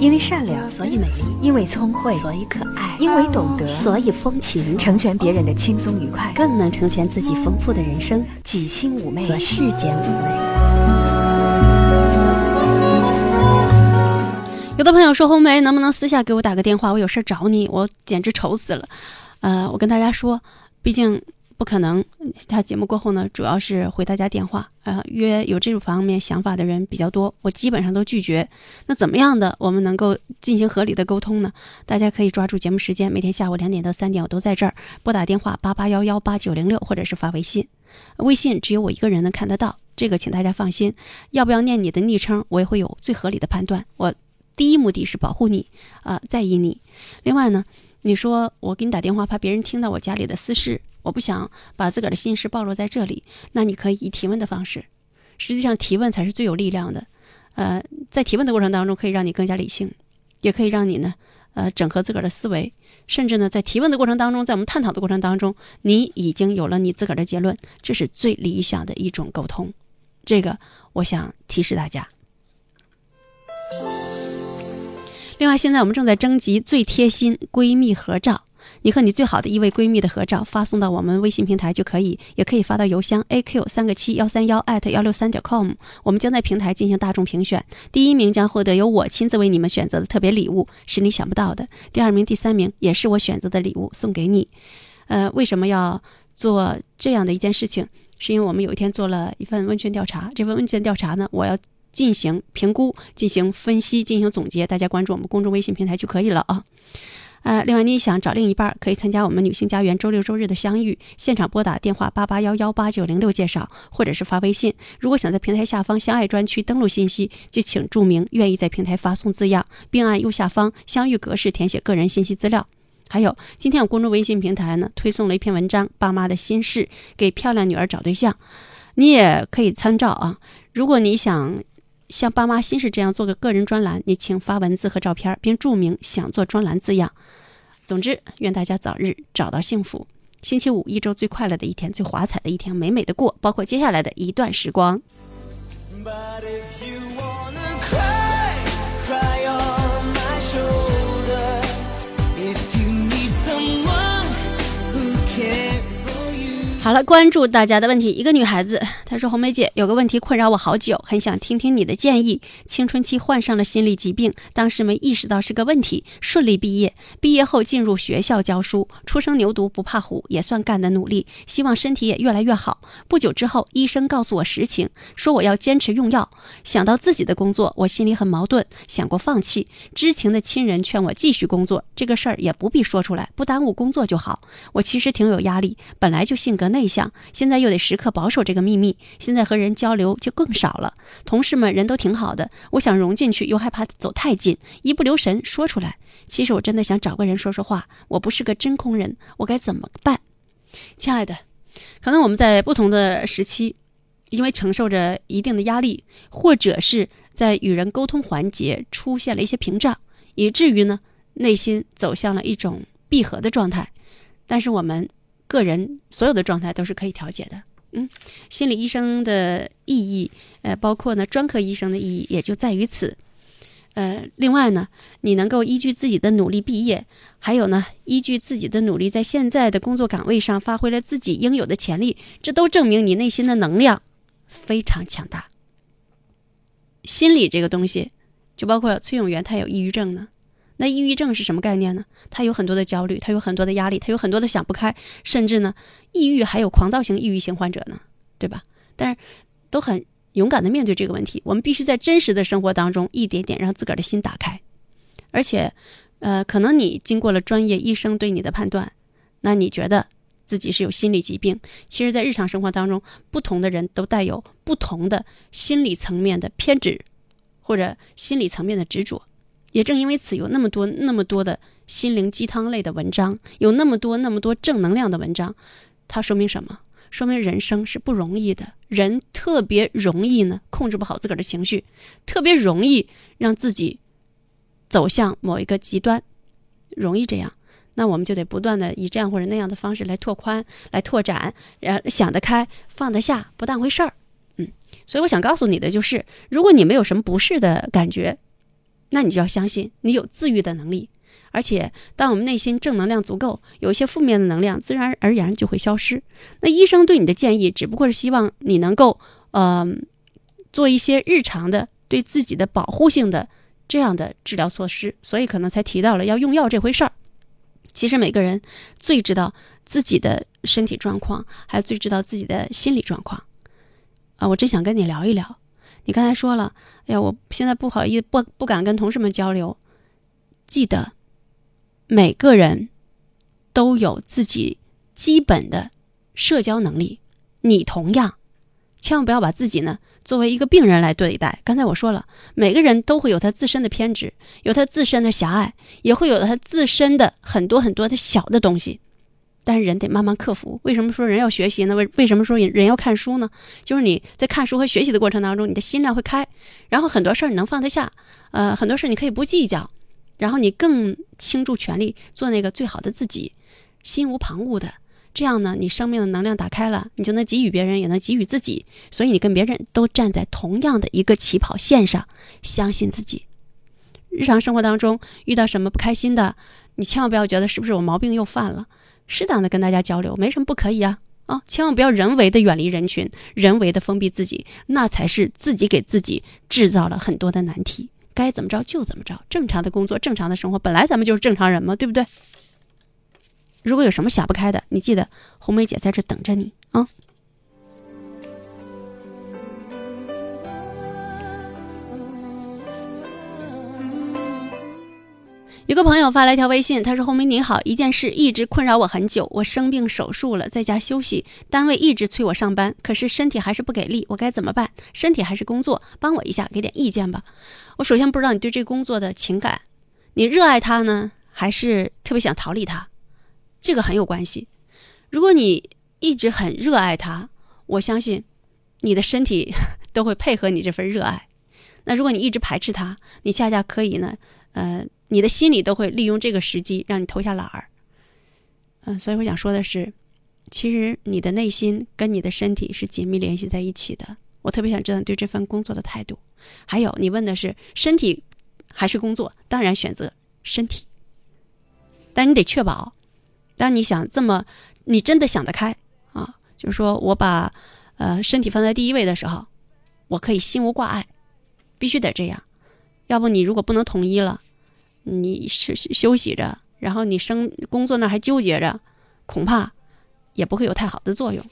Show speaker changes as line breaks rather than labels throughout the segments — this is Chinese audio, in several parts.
因为善良，
所以美丽；
因为聪慧，
所以可爱；
因为懂得，
所以风情。
成全别人的轻松愉快，
更能成全自己丰富的人生。
己心妩媚，
则世间妩媚。有的朋友说：“红梅，能不能私下给我打个电话？我有事找你，我简直愁死了。”呃，我跟大家说，毕竟。不可能，他节目过后呢，主要是回大家电话，呃，约有这种方面想法的人比较多，我基本上都拒绝。那怎么样的我们能够进行合理的沟通呢？大家可以抓住节目时间，每天下午两点到三点我都在这儿，拨打电话八八幺幺八九零六，或者是发微信，微信只有我一个人能看得到，这个请大家放心。要不要念你的昵称，我也会有最合理的判断。我第一目的是保护你，啊，在意你。另外呢，你说我给你打电话，怕别人听到我家里的私事。我不想把自个儿的心事暴露在这里，那你可以以提问的方式。实际上，提问才是最有力量的。呃，在提问的过程当中，可以让你更加理性，也可以让你呢，呃，整合自个儿的思维。甚至呢，在提问的过程当中，在我们探讨的过程当中，你已经有了你自个儿的结论，这是最理想的一种沟通。这个，我想提示大家。另外，现在我们正在征集最贴心闺蜜合照。你和你最好的一位闺蜜的合照发送到我们微信平台就可以，也可以发到邮箱 a q 三个七幺三幺艾特幺六三点 com。我们将在平台进行大众评选，第一名将获得由我亲自为你们选择的特别礼物，是你想不到的。第二名、第三名也是我选择的礼物送给你。呃，为什么要做这样的一件事情？是因为我们有一天做了一份问卷调查，这份问卷调查呢，我要进行评估、进行分析、进行总结，大家关注我们公众微信平台就可以了啊。呃，另外你想找另一半，可以参加我们女性家园周六周日的相遇，现场拨打电话八八幺幺八九零六介绍，或者是发微信。如果想在平台下方相爱专区登录信息，就请注明愿意在平台发送字样，并按右下方相遇格式填写个人信息资料。还有，今天我公众微信平台呢推送了一篇文章《爸妈的心事》，给漂亮女儿找对象，你也可以参照啊。如果你想。像爸妈心事这样做个个人专栏，你请发文字和照片，并注明想做专栏字样。总之，愿大家早日找到幸福。星期五，一周最快乐的一天，最华彩的一天，美美的过，包括接下来的一段时光。好了，关注大家的问题。一个女孩子她说：“红梅姐，有个问题困扰我好久，很想听听你的建议。青春期患上了心理疾病，当时没意识到是个问题，顺利毕业。毕业后进入学校教书，初生牛犊不怕虎，也算干得努力。希望身体也越来越好。不久之后，医生告诉我实情，说我要坚持用药。想到自己的工作，我心里很矛盾，想过放弃。知情的亲人劝我继续工作，这个事儿也不必说出来，不耽误工作就好。我其实挺有压力，本来就性格内。”向，现在又得时刻保守这个秘密，现在和人交流就更少了。同事们人都挺好的，我想融进去，又害怕走太近，一不留神说出来。其实我真的想找个人说说话，我不是个真空人，我该怎么办？亲爱的，可能我们在不同的时期，因为承受着一定的压力，或者是在与人沟通环节出现了一些屏障，以至于呢内心走向了一种闭合的状态。但是我们。个人所有的状态都是可以调节的，嗯，心理医生的意义，呃，包括呢专科医生的意义也就在于此，呃，另外呢，你能够依据自己的努力毕业，还有呢，依据自己的努力在现在的工作岗位上发挥了自己应有的潜力，这都证明你内心的能量非常强大。心理这个东西，就包括崔永元，他有抑郁症呢。那抑郁症是什么概念呢？他有很多的焦虑，他有很多的压力，他有很多的想不开，甚至呢，抑郁还有狂躁型抑郁型患者呢，对吧？但是都很勇敢的面对这个问题。我们必须在真实的生活当中一点点让自个儿的心打开，而且，呃，可能你经过了专业医生对你的判断，那你觉得自己是有心理疾病？其实，在日常生活当中，不同的人都带有不同的心理层面的偏执，或者心理层面的执着。也正因为此，有那么多那么多的心灵鸡汤类的文章，有那么多那么多正能量的文章，它说明什么？说明人生是不容易的，人特别容易呢控制不好自个儿的情绪，特别容易让自己走向某一个极端，容易这样。那我们就得不断的以这样或者那样的方式来拓宽、来拓展，呃，想得开、放得下，不当回事儿。嗯，所以我想告诉你的就是，如果你没有什么不适的感觉。那你就要相信你有自愈的能力。而且，当我们内心正能量足够，有一些负面的能量自然而然就会消失。那医生对你的建议，只不过是希望你能够，呃，做一些日常的对自己的保护性的这样的治疗措施，所以可能才提到了要用药这回事儿。其实每个人最知道自己的身体状况，还最知道自己的心理状况。啊，我真想跟你聊一聊。你刚才说了，哎呀，我现在不好意思，不不敢跟同事们交流。记得。每个人都有自己基本的社交能力，你同样，千万不要把自己呢作为一个病人来对待。刚才我说了，每个人都会有他自身的偏执，有他自身的狭隘，也会有他自身的很多很多的小的东西，但是人得慢慢克服。为什么说人要学习呢？为为什么说人要看书呢？就是你在看书和学习的过程当中，你的心量会开，然后很多事儿你能放得下，呃，很多事儿你可以不计较。然后你更倾注全力做那个最好的自己，心无旁骛的，这样呢，你生命的能量打开了，你就能给予别人，也能给予自己。所以你跟别人都站在同样的一个起跑线上，相信自己。日常生活当中遇到什么不开心的，你千万不要觉得是不是我毛病又犯了，适当的跟大家交流，没什么不可以啊啊！千万不要人为的远离人群，人为的封闭自己，那才是自己给自己制造了很多的难题。该怎么着就怎么着，正常的工作，正常的生活，本来咱们就是正常人嘛，对不对？如果有什么想不开的，你记得红梅姐在这等着你啊。有个朋友发来一条微信，他说：“红梅你好，一件事一直困扰我很久，我生病手术了，在家休息，单位一直催我上班，可是身体还是不给力，我该怎么办？身体还是工作，帮我一下，给点意见吧。我首先不知道你对这工作的情感，你热爱它呢，还是特别想逃离它？这个很有关系。如果你一直很热爱它，我相信你的身体 都会配合你这份热爱。那如果你一直排斥它，你恰恰可以呢，呃。”你的心里都会利用这个时机让你投下懒儿，嗯，所以我想说的是，其实你的内心跟你的身体是紧密联系在一起的。我特别想知道你对这份工作的态度。还有，你问的是身体还是工作？当然选择身体，但你得确保，当你想这么，你真的想得开啊，就是说我把呃身体放在第一位的时候，我可以心无挂碍，必须得这样。要不你如果不能统一了。你是休息着，然后你生工作那还纠结着，恐怕也不会有太好的作用。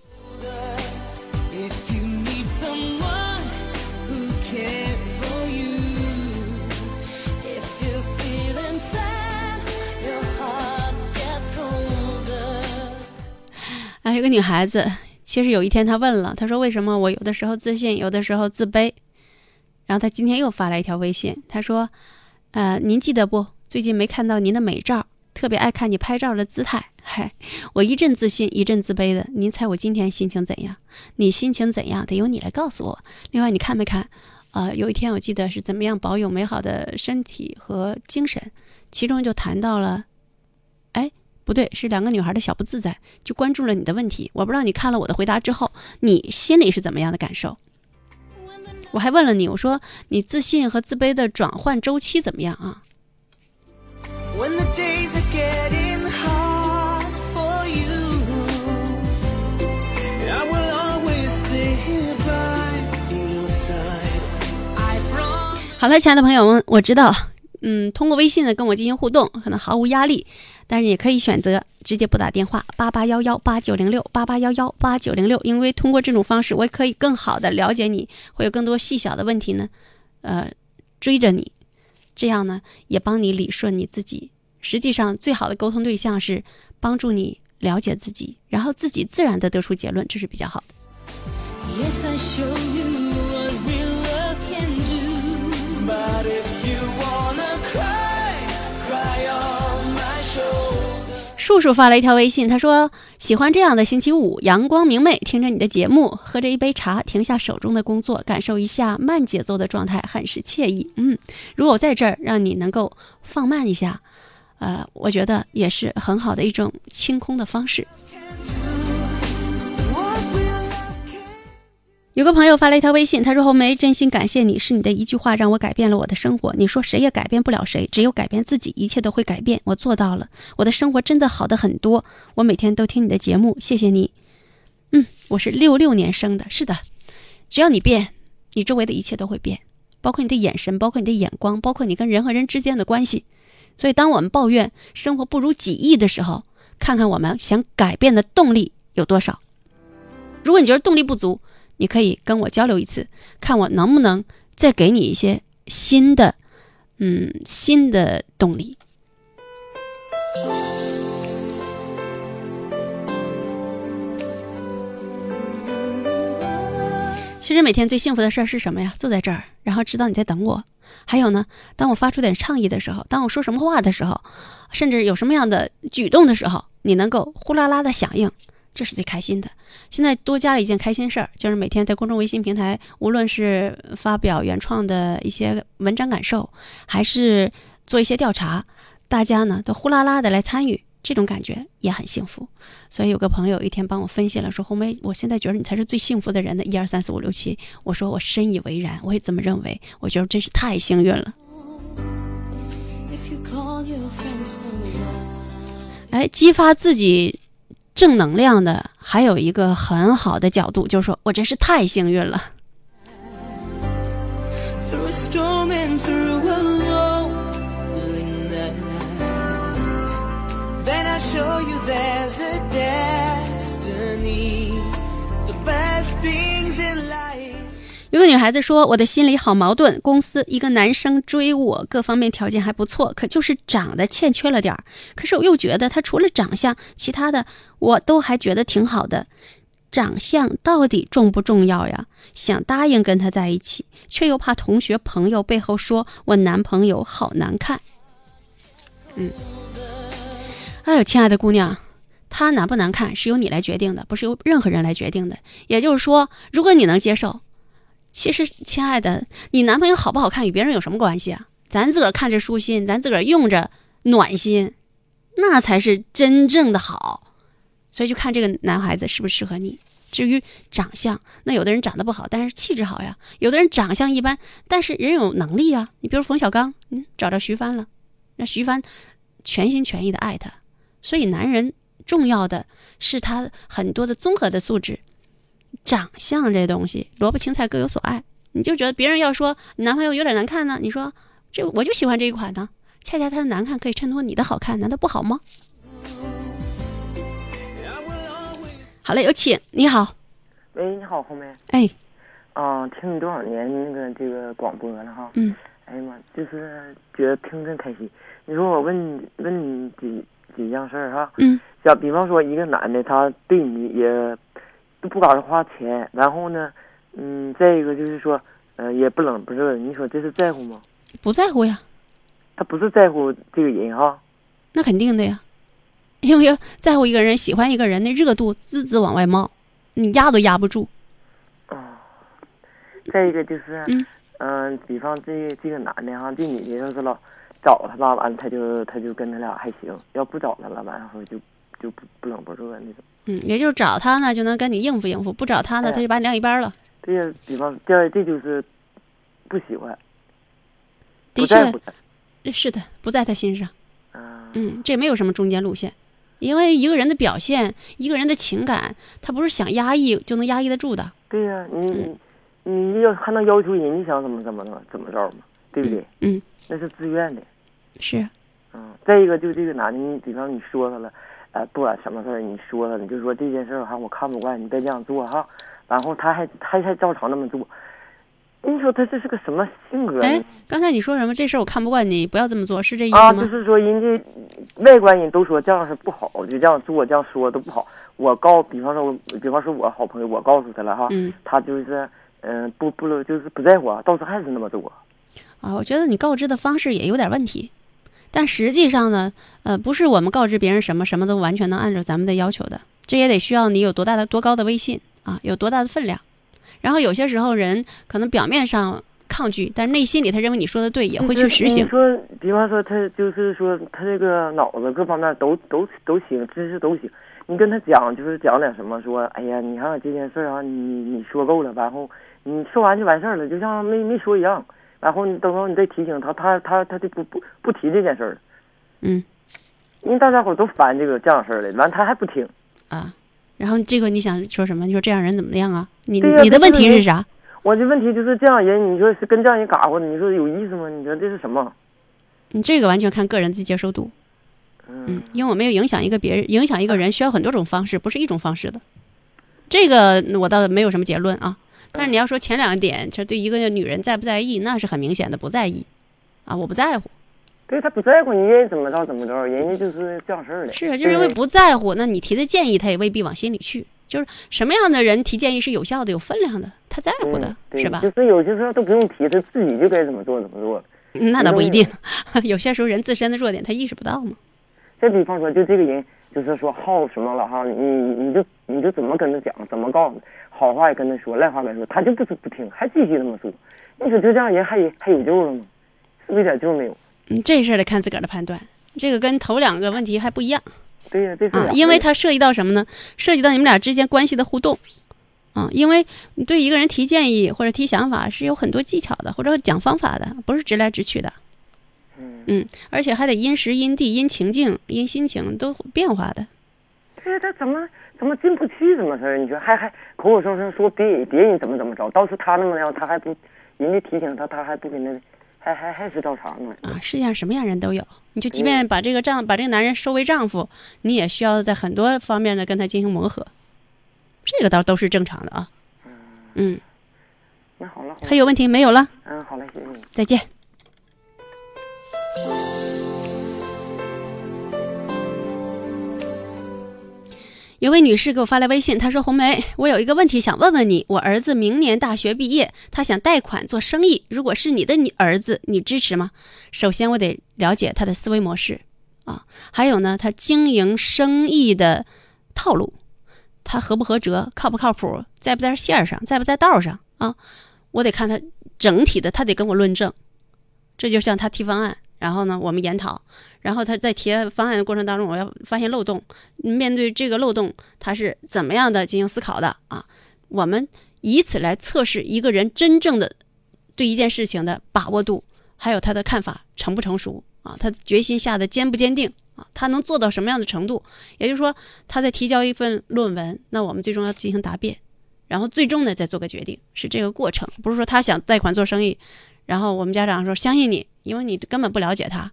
啊，有个女孩子，其实有一天她问了，她说：“为什么我有的时候自信，有的时候自卑？”然后她今天又发来一条微信，她说。呃，您记得不？最近没看到您的美照，特别爱看你拍照的姿态。嗨，我一阵自信，一阵自卑的。您猜我今天心情怎样？你心情怎样？得由你来告诉我。另外，你看没看？呃，有一天我记得是怎么样保有美好的身体和精神，其中就谈到了，哎，不对，是两个女孩的小不自在，就关注了你的问题。我不知道你看了我的回答之后，你心里是怎么样的感受？我还问了你，我说你自信和自卑的转换周期怎么样啊？好了，亲爱的朋友们，我知道，嗯，通过微信呢跟我进行互动，可能毫无压力。但是也可以选择直接拨打电话八八幺幺八九零六八八幺幺八九零六，因为通过这种方式，我也可以更好的了解你，会有更多细小的问题呢，呃，追着你，这样呢也帮你理顺你自己。实际上，最好的沟通对象是帮助你了解自己，然后自己自然的得出结论，这是比较好的。树树发了一条微信，他说：“喜欢这样的星期五，阳光明媚，听着你的节目，喝着一杯茶，停下手中的工作，感受一下慢节奏的状态，很是惬意。嗯，如果在这儿，让你能够放慢一下，呃，我觉得也是很好的一种清空的方式。”有个朋友发了一条微信，他说：“红梅，真心感谢你，是你的一句话让我改变了我的生活。你说谁也改变不了谁，只有改变自己，一切都会改变。我做到了，我的生活真的好的很多。我每天都听你的节目，谢谢你。嗯，我是六六年生的，是的，只要你变，你周围的一切都会变，包括你的眼神，包括你的眼光，包括你跟人和人之间的关系。所以，当我们抱怨生活不如己意的时候，看看我们想改变的动力有多少。如果你觉得动力不足，你可以跟我交流一次，看我能不能再给你一些新的，嗯，新的动力。其实每天最幸福的事儿是什么呀？坐在这儿，然后知道你在等我。还有呢，当我发出点倡议的时候，当我说什么话的时候，甚至有什么样的举动的时候，你能够呼啦啦的响应。这是最开心的。现在多加了一件开心事儿，就是每天在公众微信平台，无论是发表原创的一些文章感受，还是做一些调查，大家呢都呼啦啦的来参与，这种感觉也很幸福。所以有个朋友一天帮我分析了，说红梅，我现在觉得你才是最幸福的人的。一二三四五六七，我说我深以为然，我也这么认为。我觉得真是太幸运了。哎，激发自己。正能量的还有一个很好的角度，就是说我真是太幸运了。有个女孩子说：“我的心里好矛盾，公司一个男生追我，各方面条件还不错，可就是长得欠缺了点儿。可是我又觉得他除了长相，其他的我都还觉得挺好的。长相到底重不重要呀？想答应跟他在一起，却又怕同学朋友背后说我男朋友好难看。嗯，哎呦，亲爱的姑娘，他难不难看是由你来决定的，不是由任何人来决定的。也就是说，如果你能接受。”其实，亲爱的，你男朋友好不好看与别人有什么关系啊？咱自个儿看着舒心，咱自个儿用着暖心，那才是真正的好。所以就看这个男孩子适不适合你。至于长相，那有的人长得不好，但是气质好呀；有的人长相一般，但是人有能力啊。你比如冯小刚，嗯，找着徐帆了，那徐帆全心全意的爱他。所以男人重要的是他很多的综合的素质。长相这东西，萝卜青菜各有所爱。你就觉得别人要说你男朋友有点难看呢，你说这我就喜欢这一款呢。恰恰他的难看可以衬托你的好看，难道不好吗？好嘞，有请。你好，
喂，你好，红梅。
哎，
啊，听你多少年那个这个广播了哈。
嗯。
哎呀妈，就是觉得听着开心。你说我问问你几几样事儿哈。
嗯。
像比方说一个男的，他对你也。不搞他花钱，然后呢，嗯，再一个就是说，呃，也不冷不热，你说这是在乎吗？
不在乎呀，
他不是在乎这个人哈。
那肯定的呀，因为在乎一个人，喜欢一个人，那热度滋滋往外冒，你压都压不住。
哦。再一个就是，嗯，嗯，比方这这个男的哈，这女的要是老找他吧，完了他就他就跟他俩还行；要不找他了，完了后就就不不冷不热那种。
嗯，也就是找他呢，就能跟你应付应付；不找他呢，他就把你晾一边了。
对呀，比方这这就是不喜欢，
的确，是的，不在他心上。嗯，这没有什么中间路线，因为一个人的表现，一个人的情感，他不是想压抑就能压抑得住的。
对呀，你你要还能要求人家想怎么怎么怎么怎么着嘛？对不对？
嗯，
那是自愿的。
是。
嗯，再一个就这个男的，你比方你说他了。呃，不管什么事儿，你说了，你就说这件事儿哈，我看不惯，你别这样做哈。然后他还他还照常那么做，你说他这是个什么性格？
哎，刚才你说什么？这事儿我看不惯你，不要这么做，是这意思
吗？啊，就是说人家外观人都说这样是不好，就这样做这样说都不好。我告，比方说，比方说我好朋友，我告诉他了哈，他就是嗯不不就是不在乎，到时候还是那么做。
啊，我觉得你告知的方式也有点问题。但实际上呢，呃，不是我们告知别人什么什么都完全能按照咱们的要求的，这也得需要你有多大的多高的威信啊，有多大的分量。然后有些时候人可能表面上抗拒，但内心里他认为你说的对，也会去实行。
你说，比方说他就是说他这个脑子各方面都都都行，知识都行，你跟他讲，就是讲点什么，说，哎呀，你看这件事啊，你你说够了，然后你说完就完事儿了，就像没没说一样。然后你等会儿你再提醒他，他他他就不不不提这件事儿。
嗯，
因为大家伙都烦这个这样事儿的，完他还不听。
啊，然后这个你想说什么？你说这样人怎么样啊？你你的问题是啥？
我的问题就是这样人，你说是跟这样人嘎呼，你说有意思吗？你说这是什么？
你这个完全看个人的接受度。
嗯，
因为我没有影响一个别人，影响一个人需要很多种方式，不是一种方式的。这个我倒没有什么结论啊。但是你要说前两点，这对一个女人在不在意，那是很明显的不在意啊，我不在乎。
对他不在乎，你愿意怎么着怎么着，人家就是这样事儿的。
是啊，就是因为不在乎，那你提的建议他也未必往心里去。就是什么样的人提建议是有效的、有分量的，他在乎的是吧？
就是有些时候都不用提，他自己就该怎么做怎么做。
那倒不一定，有些时候人自身的弱点他意识不到嘛。
再比方说，就这个人，就是说好什么了哈，你你就你就怎么跟他讲，怎么告诉他，好话也跟他说，赖话跟他说，他就不是不听，还继续那么说。你说就这样人还还有救了吗？是不是一点救没有？
嗯，这事儿得看自个儿的判断，这个跟头两个问题还不一样。
对呀，这
啊，因为它涉及到什么呢？涉及到你们俩之间关系的互动。啊，因为你对一个人提建议或者提想法是有很多技巧的，或者讲方法的，不是直来直去的。嗯，而且还得因时因地因情境因心情都变化的。
这他怎么怎么进不去？怎么事儿？你说还还口口声声说别别人怎么怎么着，倒是他那么样，他还不人家提醒他，他还不跟那，还还还是照常呢。
啊，世界上什么样人都有。你就即便把这个丈把这个男人收为丈夫，你也需要在很多方面的跟他进行磨合。这个倒都是正常的啊。
嗯。那好了。
还有问题没有了？
嗯，好嘞，谢谢你。
再见。有位女士给我发来微信，她说：“红梅，我有一个问题想问问你。我儿子明年大学毕业，他想贷款做生意。如果是你的女儿子，你支持吗？首先，我得了解他的思维模式啊，还有呢，他经营生意的套路，他合不合辙，靠不靠谱，在不在线上，在不在道上啊？我得看他整体的，他得跟我论证。这就像他提方案。”然后呢，我们研讨，然后他在提方案的过程当中，我要发现漏洞。面对这个漏洞，他是怎么样的进行思考的啊？我们以此来测试一个人真正的对一件事情的把握度，还有他的看法成不成熟啊？他决心下的坚不坚定啊？他能做到什么样的程度？也就是说，他在提交一份论文，那我们最终要进行答辩，然后最终呢再做个决定，是这个过程。不是说他想贷款做生意，然后我们家长说相信你。因为你根本不了解他，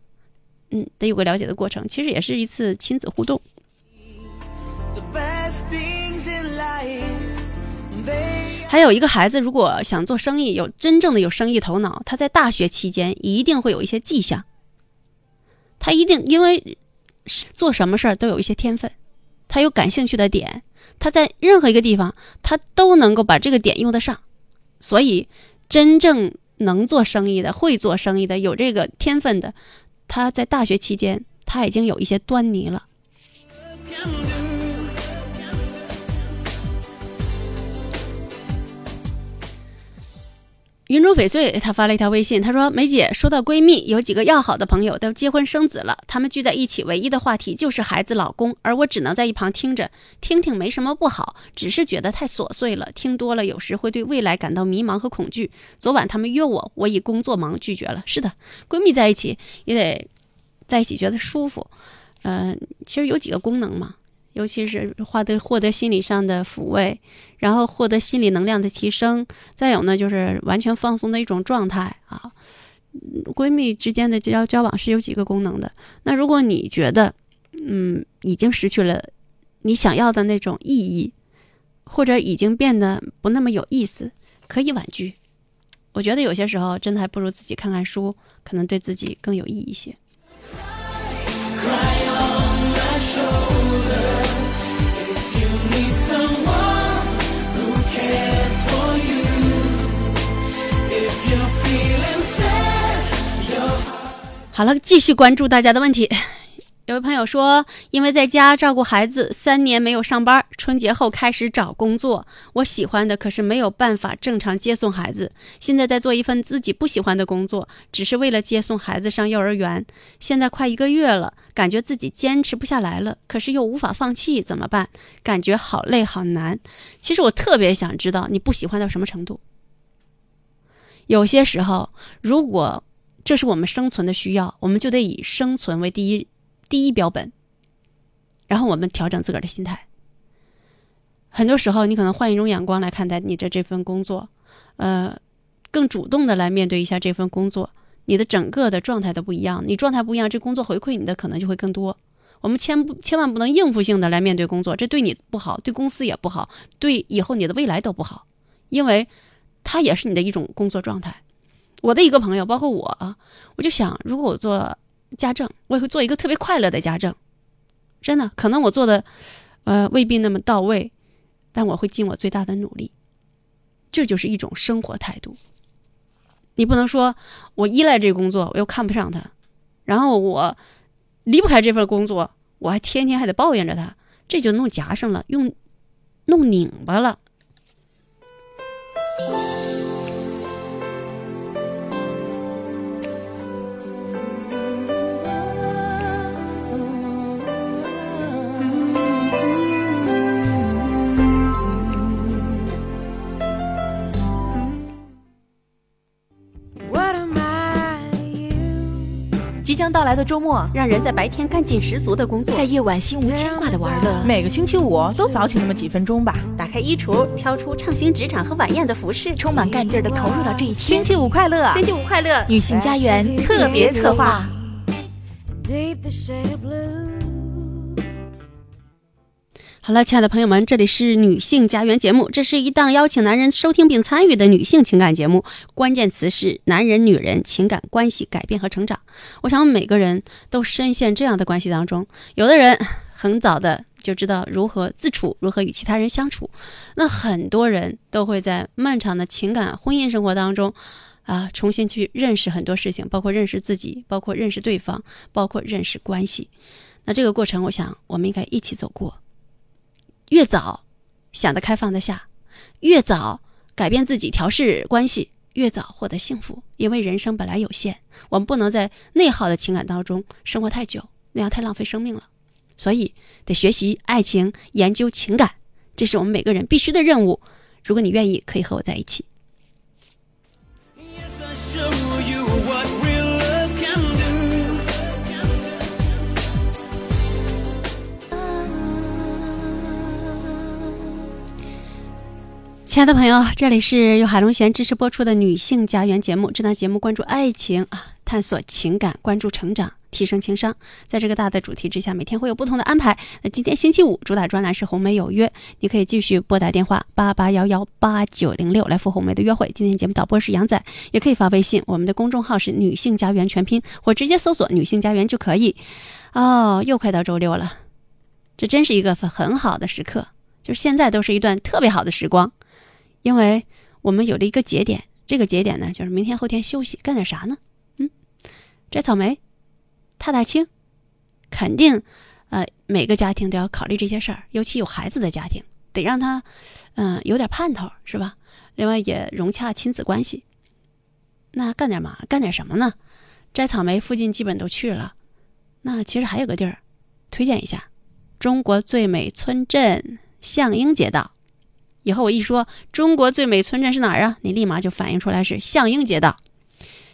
嗯，得有个了解的过程。其实也是一次亲子互动。还有一个孩子，如果想做生意，有真正的有生意头脑，他在大学期间一定会有一些迹象。他一定因为做什么事儿都有一些天分，他有感兴趣的点，他在任何一个地方他都能够把这个点用得上，所以真正。能做生意的，会做生意的，有这个天分的，他在大学期间他已经有一些端倪了。云中翡翠，她发了一条微信，她说：“梅姐，说到闺蜜，有几个要好的朋友都结婚生子了，他们聚在一起，唯一的话题就是孩子、老公，而我只能在一旁听着，听听没什么不好，只是觉得太琐碎了，听多了有时会对未来感到迷茫和恐惧。昨晚他们约我，我以工作忙拒绝了。是的，闺蜜在一起也得在一起觉得舒服，嗯，其实有几个功能嘛。”尤其是获得获得心理上的抚慰，然后获得心理能量的提升，再有呢就是完全放松的一种状态啊。闺蜜之间的交交往是有几个功能的。那如果你觉得，嗯，已经失去了你想要的那种意义，或者已经变得不那么有意思，可以婉拒。我觉得有些时候真的还不如自己看看书，可能对自己更有意义一些。好了，继续关注大家的问题。有位朋友说，因为在家照顾孩子，三年没有上班，春节后开始找工作。我喜欢的，可是没有办法正常接送孩子。现在在做一份自己不喜欢的工作，只是为了接送孩子上幼儿园。现在快一个月了，感觉自己坚持不下来了，可是又无法放弃，怎么办？感觉好累好难。其实我特别想知道，你不喜欢到什么程度？有些时候，如果这是我们生存的需要，我们就得以生存为第一。第一标本，然后我们调整自个儿的心态。很多时候，你可能换一种眼光来看待你的这份工作，呃，更主动的来面对一下这份工作，你的整个的状态都不一样。你状态不一样，这工作回馈你的可能就会更多。我们千不千万不能应付性的来面对工作，这对你不好，对公司也不好，对以后你的未来都不好，因为它也是你的一种工作状态。我的一个朋友，包括我，我就想，如果我做。家政，我也会做一个特别快乐的家政，真的，可能我做的，呃，未必那么到位，但我会尽我最大的努力。这就是一种生活态度。你不能说我依赖这个工作，我又看不上他，然后我离不开这份工作，我还天天还得抱怨着他，这就弄夹上了，用弄拧巴了。
将到来的周末，
让人在白天干劲十足的工作，
在夜晚心无牵挂的玩乐。
每个星期五都早起那么几分钟吧，
打开衣橱，挑出畅行职场和晚宴的服饰，
充满干劲的投入到这一天。
星期五快乐！
星期五快乐！
女性家园特别策划。
好了，亲爱的朋友们，这里是女性家园节目，这是一档邀请男人收听并参与的女性情感节目，关键词是男人、女人情感关系改变和成长。我想每个人都深陷这样的关系当中，有的人很早的就知道如何自处，如何与其他人相处，那很多人都会在漫长的情感婚姻生活当中，啊，重新去认识很多事情，包括认识自己，包括认识对方，包括认识关系。那这个过程，我想我们应该一起走过。越早想得开放得下，越早改变自己调试关系，越早获得幸福。因为人生本来有限，我们不能在内耗的情感当中生活太久，那样太浪费生命了。所以得学习爱情，研究情感，这是我们每个人必须的任务。如果你愿意，可以和我在一起。亲爱的朋友，这里是由海龙贤支持播出的《女性家园》节目。这档节目关注爱情啊，探索情感，关注成长，提升情商。在这个大的主题之下，每天会有不同的安排。那今天星期五主打专栏是红梅有约，你可以继续拨打电话八八幺幺八九零六来赴红梅的约会。今天节目导播是杨仔，也可以发微信，我们的公众号是“女性家园”全拼，或直接搜索“女性家园”就可以。哦，又快到周六了，这真是一个很好的时刻，就是现在都是一段特别好的时光。因为我们有了一个节点，这个节点呢，就是明天后天休息，干点啥呢？嗯，摘草莓，踏踏青，肯定，呃，每个家庭都要考虑这些事儿，尤其有孩子的家庭，得让他，嗯，有点盼头，是吧？另外也融洽亲子关系。那干点嘛？干点什么呢？摘草莓附近基本都去了，那其实还有个地儿，推荐一下，中国最美村镇向英街道。以后我一说中国最美村镇是哪儿啊？你立马就反应出来是向英街道。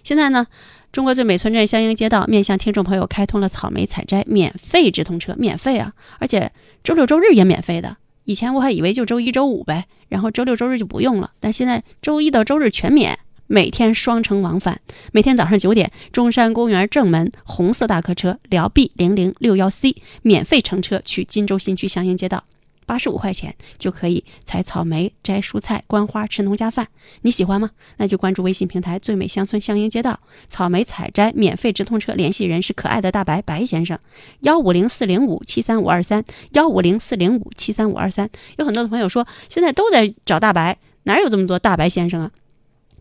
现在呢，中国最美村镇向英街道面向听众朋友开通了草莓采摘免费直通车，免费啊！而且周六周日也免费的。以前我还以为就周一周五呗，然后周六周日就不用了。但现在周一到周日全免，每天双程往返。每天早上九点，中山公园正门红色大客车辽 B 零零六幺 C 免费乘车去金州新区向英街道。八十五块钱就可以采草莓、摘蔬菜、观花、吃农家饭，你喜欢吗？那就关注微信平台“最美乡村乡音街道”，草莓采摘免费直通车，联系人是可爱的大白白先生，幺五零四零五七三五二三，幺五零四零五七三五二三。有很多的朋友说，现在都在找大白，哪有这么多大白先生啊？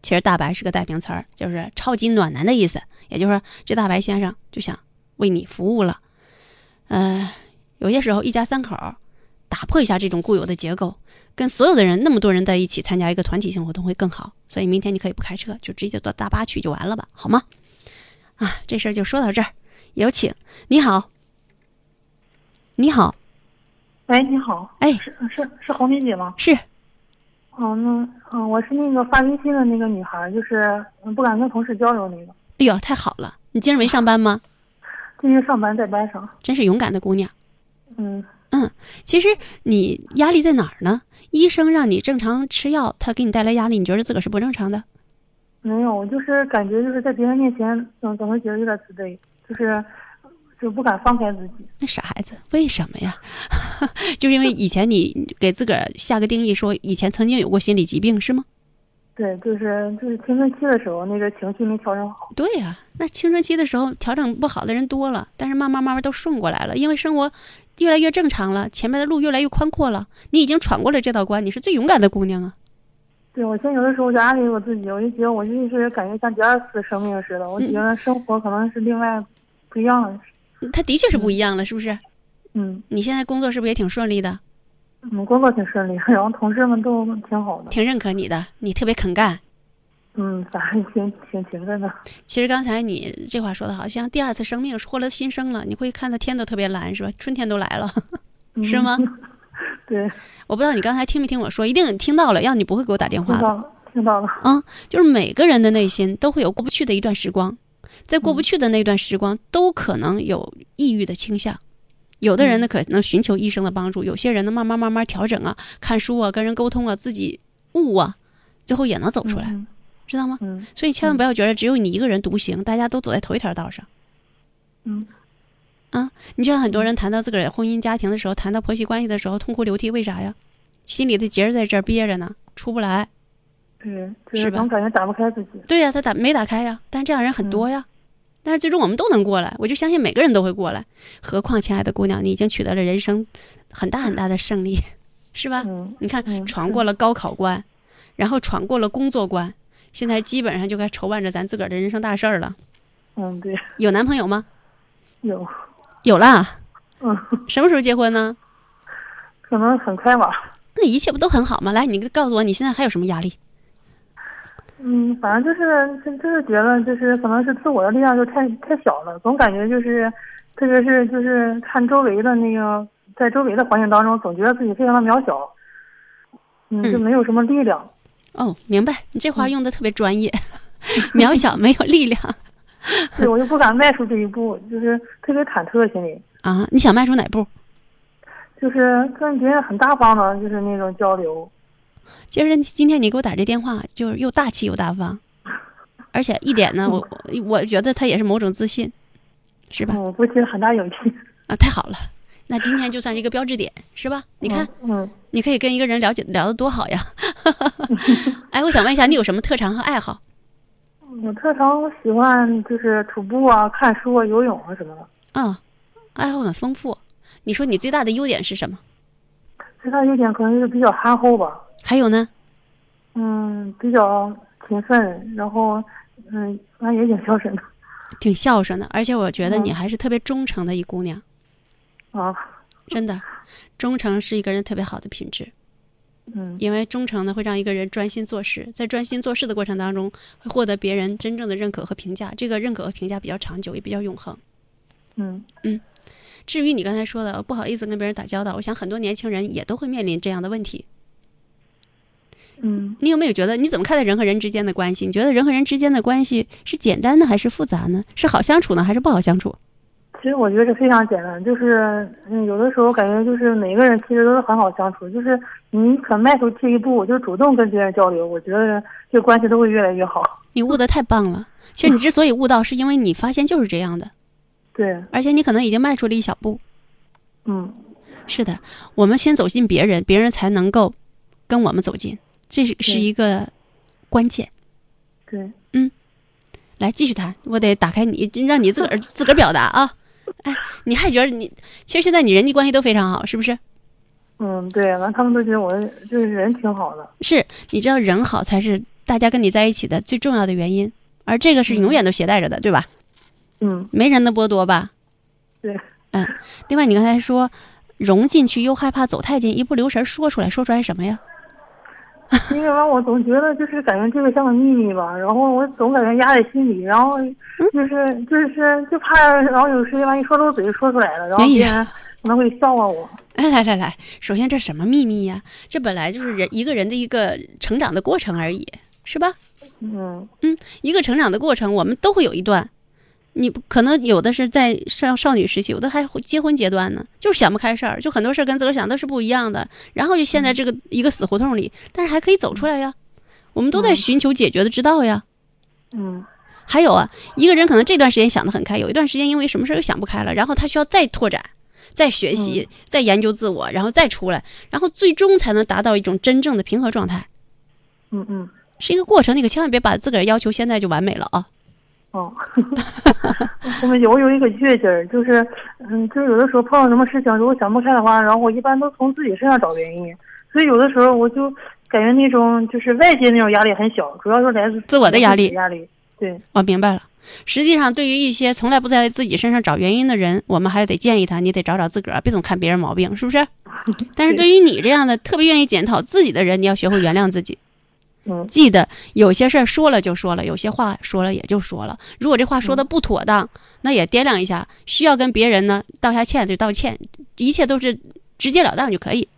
其实大白是个代名词儿，就是超级暖男的意思，也就是说这大白先生就想为你服务了。呃，有些时候一家三口打破一下这种固有的结构，跟所有的人那么多人在一起参加一个团体性活动会更好。所以明天你可以不开车，就直接坐大巴去就完了吧，好吗？啊，这事儿就说到这儿，有请。你好，你好，
喂，你好，
哎，
是是是红梅姐吗？
是。
哦，那嗯，我是那个发微信的那个女孩，就是不敢跟同事交流那个。
哎呦，太好了！你今儿没上班吗？
今天上班在班上。
真是勇敢的姑娘。
嗯
嗯，其实你压力在哪儿呢？医生让你正常吃药，他给你带来压力，你觉得自个儿是不正常的？
没有，我就是感觉就是在别人面前总总会觉得有点自卑，就是就不敢放开自己。
那傻孩子，为什么呀？就是因为以前你给自个儿下个定义，说以前曾经有过心理疾病，是吗？
对，就是就是青春期的时候，那个情绪没调整好。
对呀，那青春期的时候调整不好的人多了，但是慢慢慢慢都顺过来了，因为生活越来越正常了，前面的路越来越宽阔了，你已经闯过了这道关，你是最勇敢的姑娘啊！
对，我现在有的时候就安慰我自己，我就觉得我就是感觉像第二次生命似的，我觉得生活可能是另外不一样了。
他的确是不一样了，是不是？
嗯。
你现在工作是不是也挺顺利的？
嗯，工作挺顺利，然后同事们都挺好的，
挺认可你的，你特别肯干。
嗯，反正挺挺勤奋的。
其实刚才你这话说的好像第二次生命获了新生了，你会看到天都特别蓝，是吧？春天都来了，是吗？
对。
我不知道你刚才听没听我说，一定听到了，要你不会给我打电话的。
听到了，听到了。
啊，就是每个人的内心都会有过不去的一段时光，在过不去的那段时光，都可能有抑郁的倾向。有的人呢，可能寻求医生的帮助；有些人呢，慢慢慢慢调整啊，看书啊，跟人沟通啊，自己悟啊，最后也能走出来，知道吗？
嗯。
所以千万不要觉得只有你一个人独行，大家都走在同一条道上。
嗯。
啊，你就像很多人谈到自个儿婚姻家庭的时候，谈到婆媳关系的时候，痛哭流涕，为啥呀？心里的结在这儿憋着呢，出不来。
对，是吧？总感觉打不开自己。
对呀，他打没打开呀？但是这样人很多呀。但是最终我们都能过来，我就相信每个人都会过来。何况，亲爱的姑娘，你已经取得了人生很大很大的胜利，是吧？
嗯。
你看，闯过了高考关，然后闯过了工作关，现在基本上就该筹办着咱自个儿的人生大事儿了。
嗯，对。
有男朋友吗？
有。
有啦。
嗯。
什么时候结婚呢？
可能很快吧。
那一切不都很好吗？来，你告诉我，你现在还有什么压力？
嗯，反正就是就就是觉得就是可能是自我的力量就太太小了，总感觉就是，特别是就是看周围的那个，在周围的环境当中，总觉得自己非常的渺小，嗯，就没有什么力量。
哦，明白，你这话用的特别专业，渺小没有力量。
对，我就不敢迈出这一步，就是特别忐忑心里。
啊，你想迈出哪步？
就是跟别人很大方的，就是那种交流。
其实今天你给我打这电话，就是又大气又大方，而且一点呢，我我觉得他也是某种自信，是吧？
我鼓起了很大勇气
啊！太好了，那今天就算是一个标志点，是吧？你看，
嗯，
你可以跟一个人了解聊得多好呀！哎，我想问一下，你有什么特长和爱好？
我特长我喜欢就是徒步啊、看书啊、游泳啊什么的。
嗯，爱好很丰富。你说你最大的优点是什么？
最大优点可能就是比较憨厚吧。
还有呢？
嗯，比较勤奋，然后嗯，反正也挺孝顺的。
挺孝顺的，而且我觉得你还是特别忠诚的一姑娘。
啊，
真的，忠诚是一个人特别好的品质。
嗯，
因为忠诚呢，会让一个人专心做事，在专心做事的过程当中，会获得别人真正的认可和评价。这个认可和评价比较长久，也比较永恒。
嗯
嗯。至于你刚才说的不好意思跟别人打交道，我想很多年轻人也都会面临这样的问题。
嗯，
你有没有觉得你怎么看待人和人之间的关系？你觉得人和人之间的关系是简单的还是复杂呢？是好相处呢还是不好相处？
其实我觉得是非常简单，就是嗯，有的时候感觉就是每个人其实都是很好相处，就是你肯迈出这一步，就主动跟别人交流，我觉得这关系都会越来越好。
你悟的太棒了！其实你之所以悟到，是因为你发现就是这样的。
对，
而且你可能已经迈出了一小步。
嗯，
是的，我们先走进别人，别人才能够跟我们走近，这是是一个关键。
对，
嗯，来继续谈，我得打开你，让你自个儿自个儿表达啊。哎，你还觉得你其实现在你人际关系都非常好，是不是？
嗯，对，完他们都觉得我就是人挺好的。
是，你知道人好才是大家跟你在一起的最重要的原因，而这个是永远都携带着的，对吧？
嗯，
没人的剥夺吧？
对，
嗯，另外你刚才说融进去又害怕走太近，一不留神说出来，说出来什么呀？
因为完我总觉得就是感觉这个像个秘密吧，然后我总感觉压在心里，然后就是就是就怕，然后有时间万一说漏嘴说出来了，然后别人可能会笑话我。
哎，来来来，首先这什么秘密呀？这本来就是人一个人的一个成长的过程而已，是吧？
嗯
嗯，一个成长的过程，我们都会有一段。你可能有的是在少少女时期，有的还结婚阶段呢，就是想不开事儿，就很多事儿跟自个儿想的是不一样的，然后就陷在这个一个死胡同里，但是还可以走出来呀。我们都在寻求解决的之道呀。
嗯，
还有啊，一个人可能这段时间想得很开，有一段时间因为什么事儿又想不开了，然后他需要再拓展、再学习、再研究自我，然后再出来，然后最终才能达到一种真正的平和状态。
嗯嗯，
是一个过程，你可千万别把自个儿要求现在就完美了啊。
哦，我们有有一个倔劲儿，就是，嗯，就是有的时候碰到什么事情，如果想不开的话，然后我一般都从自己身上找原因，所以有的时候我就感觉那种就是外界那种压力很小，主要是来自
自我的压力。
压力，对，
我明白了。实际上，对于一些从来不在自己身上找原因的人，我们还得建议他，你得找找自个儿，别总看别人毛病，是不是？但是对于你这样的特别愿意检讨自己的人，你要学会原谅自己。记得有些事儿说了就说了，有些话说了也就说了。如果这话说的不妥当，那也掂量一下，需要跟别人呢道下歉就道歉，一切都是直截了当就可以。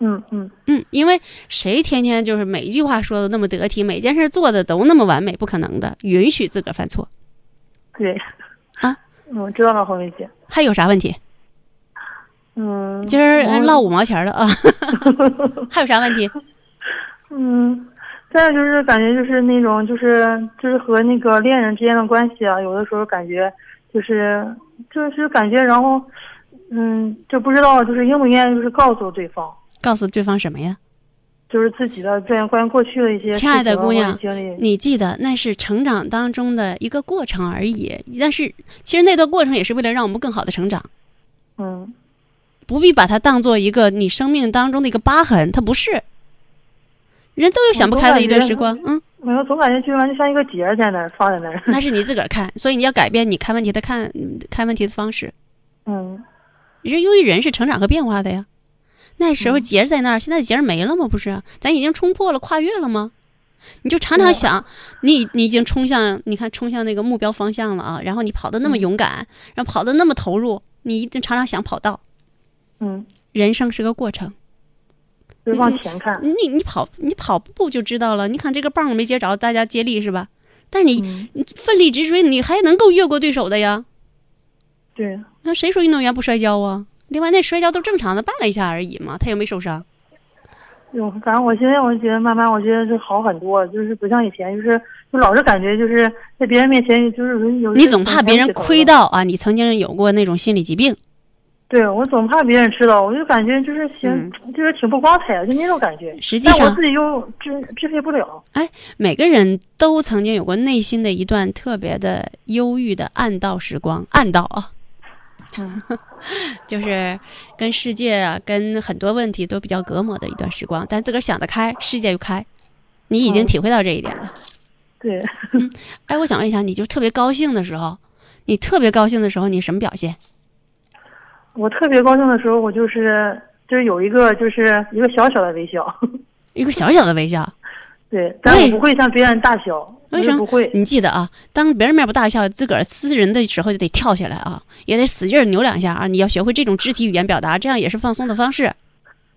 嗯嗯
嗯，因为谁天天就是每一句话说的那么得体，每件事做的都那么完美，不可能的。允许自个儿犯错。
对。
啊，
我，知道了，红梅姐。
还有啥问题？
嗯，
今儿唠五毛钱了啊。还有啥问题？
嗯。再就是感觉就是那种就是就是和那个恋人之间的关系啊，有的时候感觉就是就是感觉，然后嗯，就不知道就是应不应该就是告诉对方，
告诉对方什么呀？
就是自己的这关于过去的一些
亲爱的姑娘，你记得那是成长当中的一个过程而已，但是其实那段过程也是为了让我们更好的成长。
嗯，
不必把它当做一个你生命当中的一个疤痕，它不是。人都有想不开的一段时光，嗯，
没有，总感觉就完就像一个结在那儿放在那儿。
那是你自个儿看，所以你要改变你看问题的看看问题的方式。
嗯，
人因为人是成长和变化的呀。那时候结在那儿，现在结没了吗？不是，咱已经冲破了，跨越了吗？你就常常想，你你已经冲向，你看冲向那个目标方向了啊。然后你跑的那么勇敢，然后跑的那么投入，你一定常常想跑道。
嗯，
人生是个过程。
往前看，
你你跑你跑步就知道了。你看这个棒没接着，大家接力是吧？但是你你奋力直追，你还能够越过对手的呀。
对，
那谁说运动员不摔跤啊？另外那摔跤都正常的，绊了一下而已嘛，他又没受伤。
有，反正我现在我觉得慢慢我觉得是好很多，就是不像以前，就是就老是感觉就是在别人面前就是有
你总怕别人亏到啊，你曾经有过那种心理疾病。
对，我总怕别人知道，我就感觉就是行，就是挺不光彩的，就那种感觉。
实际上，
我自己又支支配不了。
哎，每个人都曾经有过内心的一段特别的忧郁的暗道时光，暗道啊，就是跟世界啊，跟很多问题都比较隔膜的一段时光。但自个儿想得开，世界就开，你已经体会到这一点了。
对。
哎，我想问一下，你就特别高兴的时候，你特别高兴的时候，你什么表现？
我特别高兴的时候，我就是就是有一个就是一个小小的微笑，
一个小小的微笑，
对，但我不会像别人大笑，
为什么
不会？
你记得啊，当别人面不大笑，自个儿私人的时候就得跳起来啊，也得使劲扭两下啊！你要学会这种肢体语言表达，这样也是放松的方式。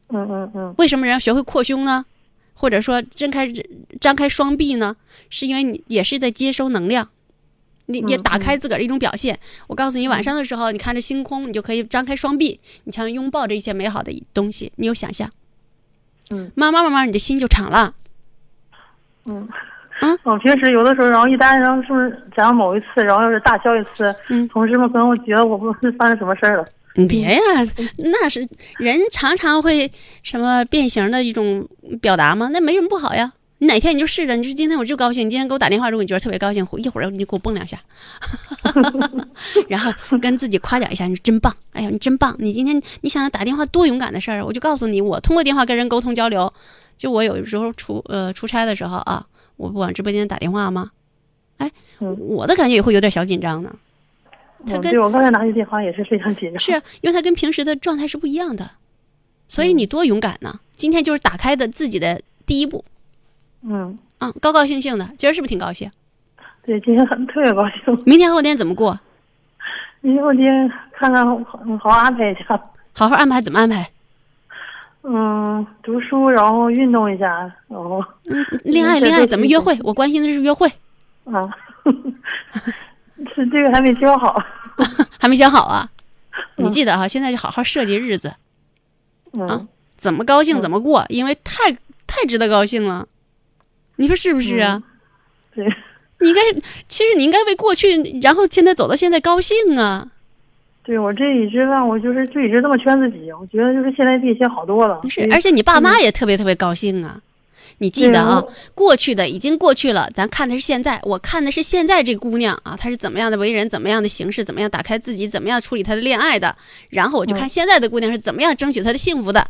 嗯嗯嗯。
为什么人要学会扩胸呢？或者说睁开张开双臂呢？是因为你也是在接收能量。你你打开自个儿的一种表现。我告诉你，晚上的时候，你看着星空，你就可以张开双臂，你想拥抱这一些美好的东西。你有想象，
嗯，
慢慢慢慢，你的心就敞了。
嗯，嗯，我平时有的时候，然后一旦然后是不是假如某一次，然后要是大笑一次，嗯，同事们可能会觉得我不是发生什么事儿了。
你别呀，那是人常常会什么变形的一种表达吗？那没什么不好呀。你哪天你就试着，你说今天我就高兴，你今天给我打电话，如果你觉得特别高兴，一会儿你就给我蹦两下，然后跟自己夸奖一下，你说真棒，哎呀，你真棒，你今天你想要打电话多勇敢的事儿，我就告诉你，我通过电话跟人沟通交流，就我有时候出呃出差的时候啊，我不往直播间打电话吗？哎，我的感觉也会有点小紧张呢。他跟
对我刚才拿起电话也是非常紧张。
是因为他跟平时的状态是不一样的，所以你多勇敢呢！今天就是打开的自己的第一步。
嗯。
嗯，高高兴兴的，今儿是不是挺高兴？
对，今天很特别高兴。
明天后天怎么过？
明天后天看看好好安排一下。
好好安排，怎么安排？
嗯，读书，然后运动一下，然后
嗯，恋爱恋爱怎么约会？我关心的是约会。
啊，是这个还没想好，
还没想好啊？你记得啊，现在就好好设计日子。
嗯、
啊，怎么高兴怎么过，因为太太值得高兴了。你说是不是啊？
对，
你应该其实你应该为过去，然后现在走到现在高兴啊。
对我这一直让我就是就一直这么劝自己，我觉得就是现在比以前好多了。
是，而且你爸妈也特别特别高兴啊。你记得啊，过去的已经过去了，咱看的是现在。我看的是现在这姑娘啊，她是怎么样的为人，怎么样的形式，怎么样打开自己，怎么样处理她的恋爱的。然后我就看现在的姑娘是怎么样争取她的幸福的。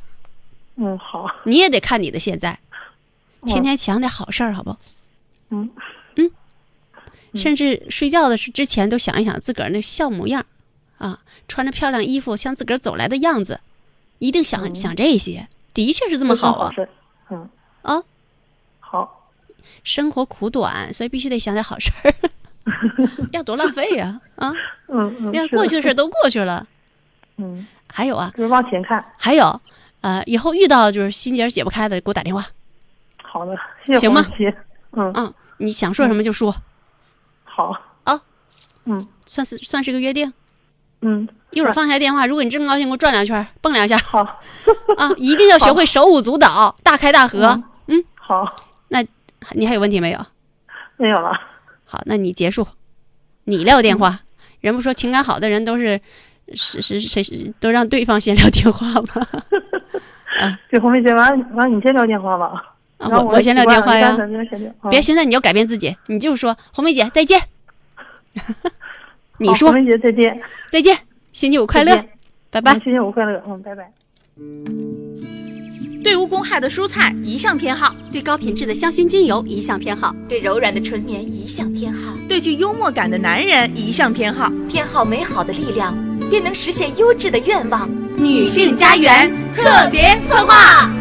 嗯，好。
你也得看你的现在，天天想点好事儿，好不？
嗯
嗯。甚至睡觉的是之前都想一想自个儿那笑模样，啊，穿着漂亮衣服像自个儿走来的样子，一定想想这些。的确是这么好啊。
嗯。
啊。
好，
生活苦短，所以必须得想点好事儿，要多浪费呀！啊，
嗯嗯，
要过去的事都过去了。
嗯，
还有啊，
就是往前看。
还有，呃，以后遇到就是心结解不开的，给我打电话。
好的，谢谢
行吗？
嗯
嗯，你想说什么就说。
好
啊，
嗯，
算是算是个约定。
嗯，
一会儿放下电话，如果你真高兴，给我转两圈，蹦两下。
好。
啊，一定要学会手舞足蹈，大开大合。嗯，
好。
那你还有问题没有？
没有了。
好，那你结束，你撂电话。人不说情感好的人都是是是谁都让对方先撂电话吗？
啊，对，红梅姐，完完你先撂电话吧。
啊，我我先撂电话呀。别，
嗯
现在你要改变自己，你就说红梅姐再见。你说
红梅姐再见，
再见，星期五快乐，拜拜。
星期五快乐，嗯，拜拜。
对无公害的蔬菜一向偏好，
对高品质的香薰精油一向偏好，
对柔软的纯棉一向偏好，
对具幽默感的男人一向偏好，
偏好美好的力量，便能实现优质的愿望。
女性家园特别策划。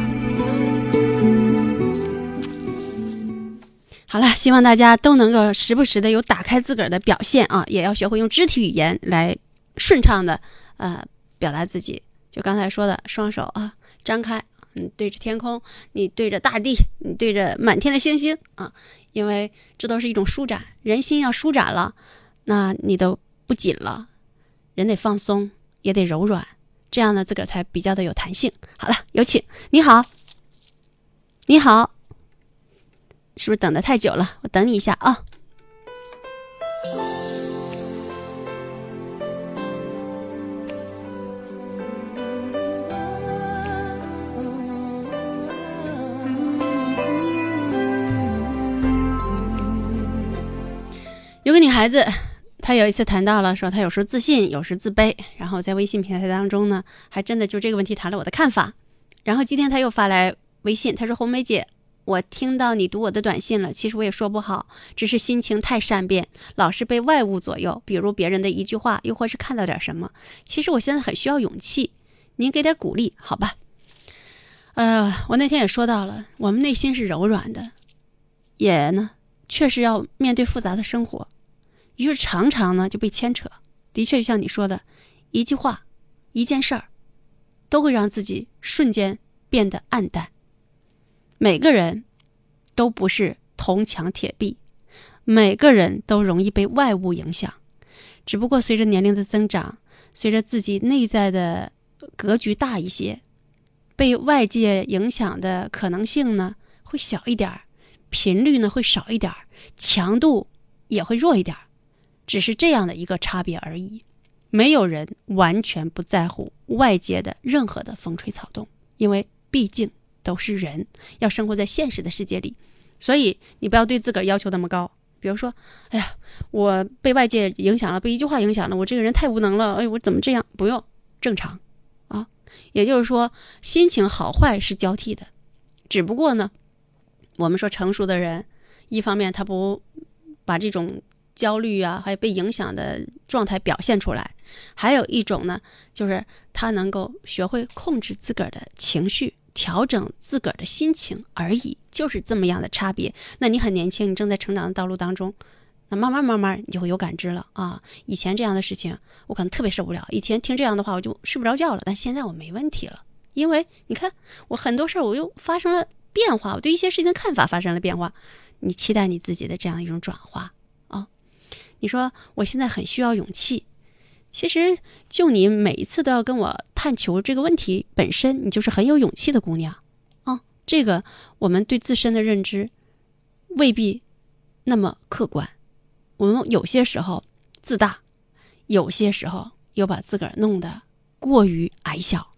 好了，希望大家都能够时不时的有打开自个儿的表现啊，也要学会用肢体语言来顺畅的呃表达自己。就刚才说的，双手啊张开。你对着天空，你对着大地，你对着满天的星星啊，因为这都是一种舒展。人心要舒展了，那你都不紧了，人得放松，也得柔软，这样呢，自个儿才比较的有弹性。好了，有请。你好，你好，是不是等的太久了？我等你一下啊。有个女孩子，她有一次谈到了说，她有时候自信，有时自卑。然后在微信平台当中呢，还真的就这个问题谈了我的看法。然后今天她又发来微信，她说：“红梅姐，我听到你读我的短信了。其实我也说不好，只是心情太善变，老是被外物左右，比如别人的一句话，又或是看到点什么。其实我现在很需要勇气，您给点鼓励，好吧？”呃，我那天也说到了，我们内心是柔软的，也呢。确实要面对复杂的生活，于是常常呢就被牵扯。的确，就像你说的，一句话、一件事儿，都会让自己瞬间变得暗淡。每个人都不是铜墙铁壁，每个人都容易被外物影响。只不过随着年龄的增长，随着自己内在的格局大一些，被外界影响的可能性呢会小一点儿。频率呢会少一点儿，强度也会弱一点儿，只是这样的一个差别而已。没有人完全不在乎外界的任何的风吹草动，因为毕竟都是人，要生活在现实的世界里。所以你不要对自个儿要求那么高。比如说，哎呀，我被外界影响了，被一句话影响了，我这个人太无能了。哎，我怎么这样？不用，正常啊。也就是说，心情好坏是交替的，只不过呢。我们说成熟的人，一方面他不把这种焦虑啊，还有被影响的状态表现出来；还有一种呢，就是他能够学会控制自个儿的情绪，调整自个儿的心情而已，就是这么样的差别。那你很年轻，你正在成长的道路当中，那慢慢慢慢你就会有感知了啊。以前这样的事情，我可能特别受不了。以前听这样的话，我就睡不着觉了。但现在我没问题了，因为你看，我很多事儿我又发生了变化，我对一些事情的看法发生了变化。你期待你自己的这样一种转化啊。你说我现在很需要勇气，其实就你每一次都要跟我探求这个问题本身，你就是很有勇气的姑娘啊。这个我们对自身的认知未必那么客观，我们有些时候自大，有些时候又把自个儿弄得过于矮小，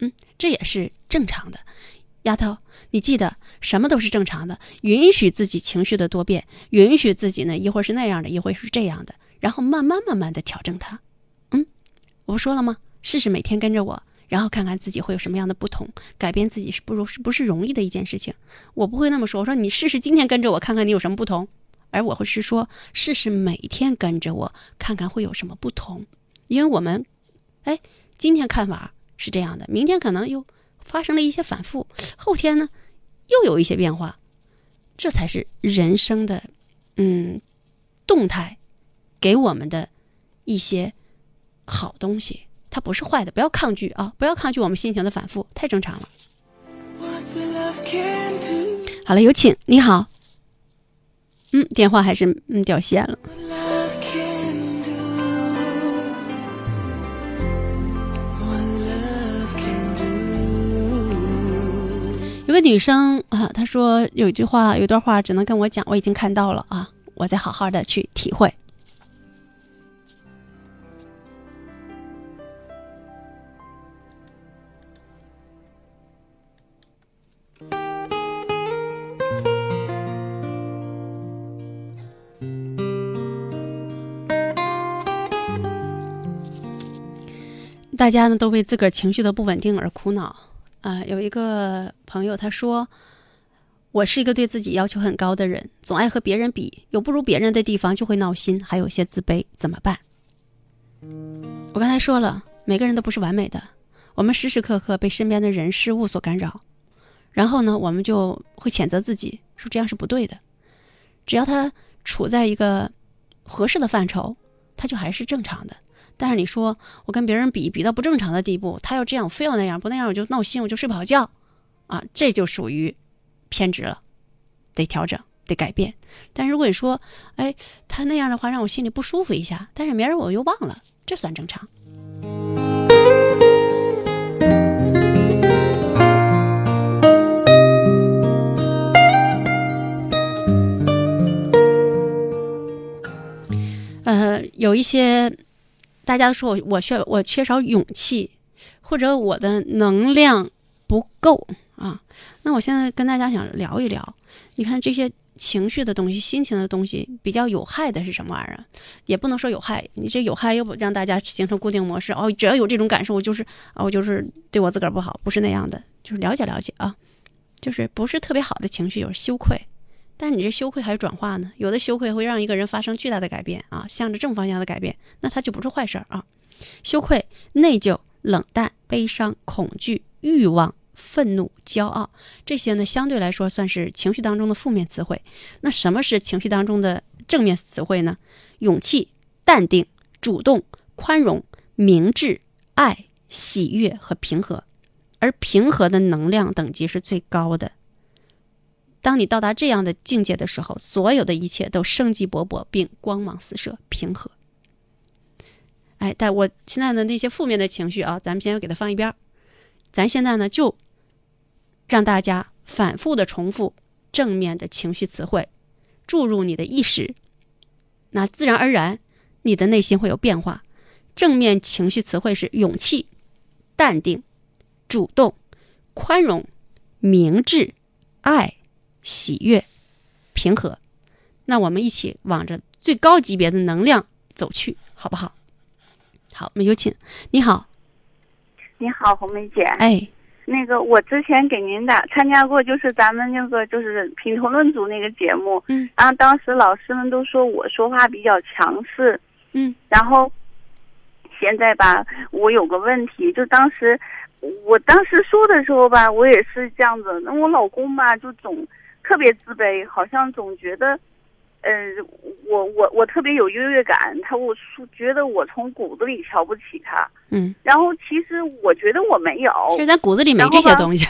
嗯，这也是正常的。丫头，你记得什么都是正常的，允许自己情绪的多变，允许自己呢一会儿是那样的，一会儿是这样的，然后慢慢慢慢的调整它。我不说了吗？试试每天跟着我，然后看看自己会有什么样的不同。改变自己是不如是不是容易的一件事情？我不会那么说。我说你试试今天跟着我，看看你有什么不同。而我会是说，试试每天跟着我，看看会有什么不同。因为我们，哎，今天看法是这样的，明天可能又。发生了一些反复，后天呢，又有一些变化，这才是人生的，嗯，动态，给我们的一些好东西，它不是坏的，不要抗拒啊，不要抗拒我们心情的反复，太正常了。好了，有请，你好，嗯，电话还是嗯掉线了。有个女生啊，她说有一句话，有段话只能跟我讲，我已经看到了啊，我再好好的去体会。大家呢都为自个儿情绪的不稳定而苦恼。啊，有一个朋友他说：“我是一个对自己要求很高的人，总爱和别人比，有不如别人的地方就会闹心，还有些自卑，怎么办？”我刚才说了，每个人都不是完美的，我们时时刻刻被身边的人事物所干扰，然后呢，我们就会谴责自己，说这样是不对的。只要他处在一个合适的范畴，他就还是正常的。但是你说我跟别人比比到不正常的地步，他要这样，非要那样，不那样我就闹心，我就睡不好觉，啊，这就属于偏执了，得调整，得改变。但如果你说，哎，他那样的话让我心里不舒服一下，但是明儿我又忘了，这算正常。有一些。大家都说我我缺我缺少勇气，或者我的能量不够啊。那我现在跟大家想聊一聊，你看这些情绪的东西、心情的东西，比较有害的是什么玩意儿？也不能说有害，你这有害又不让大家形成固定模式哦。只要有这种感受，我就是啊，我就是对我自个儿不好，不是那样的，就是了解了解啊，就是不是特别好的情绪，有羞愧。但是你这羞愧还是转化呢？有的羞愧会让一个人发生巨大的改变啊，向着正方向的改变，那它就不是坏事儿啊。羞愧、内疚、冷淡、悲伤、恐惧、欲望、愤怒、骄傲，这些呢相对来说算是情绪当中的负面词汇。那什么是情绪当中的正面词汇呢？勇气、淡定、主动、宽容、明智、爱、喜悦和平和。而平和的能量等级是最高的。当你到达这样的境界的时候，所有的一切都生机勃勃并光芒四射、平和。哎，但我现在的那些负面的情绪啊，咱们先要给它放一边儿。咱现在呢，就让大家反复的重复正面的情绪词汇，注入你的意识，那自然而然你的内心会有变化。正面情绪词汇是勇气、淡定、主动、宽容、明智、爱。喜悦、平和，那我们一起往着最高级别的能量走去，好不好？好，我们有请。你好，
你好，红梅姐。
哎，
那个我之前给您打参加过，就是咱们那个就是品头论足那个节目，
嗯，
然后当时老师们都说我说话比较强势，
嗯，
然后现在吧，我有个问题，就当时我当时说的时候吧，我也是这样子，那我老公吧就总特别自卑，好像总觉得。呃，我我我特别有优越感，他我觉得我从骨子里瞧不起他，
嗯，
然后其实我觉得我没有，
其实咱骨子里没这些东西。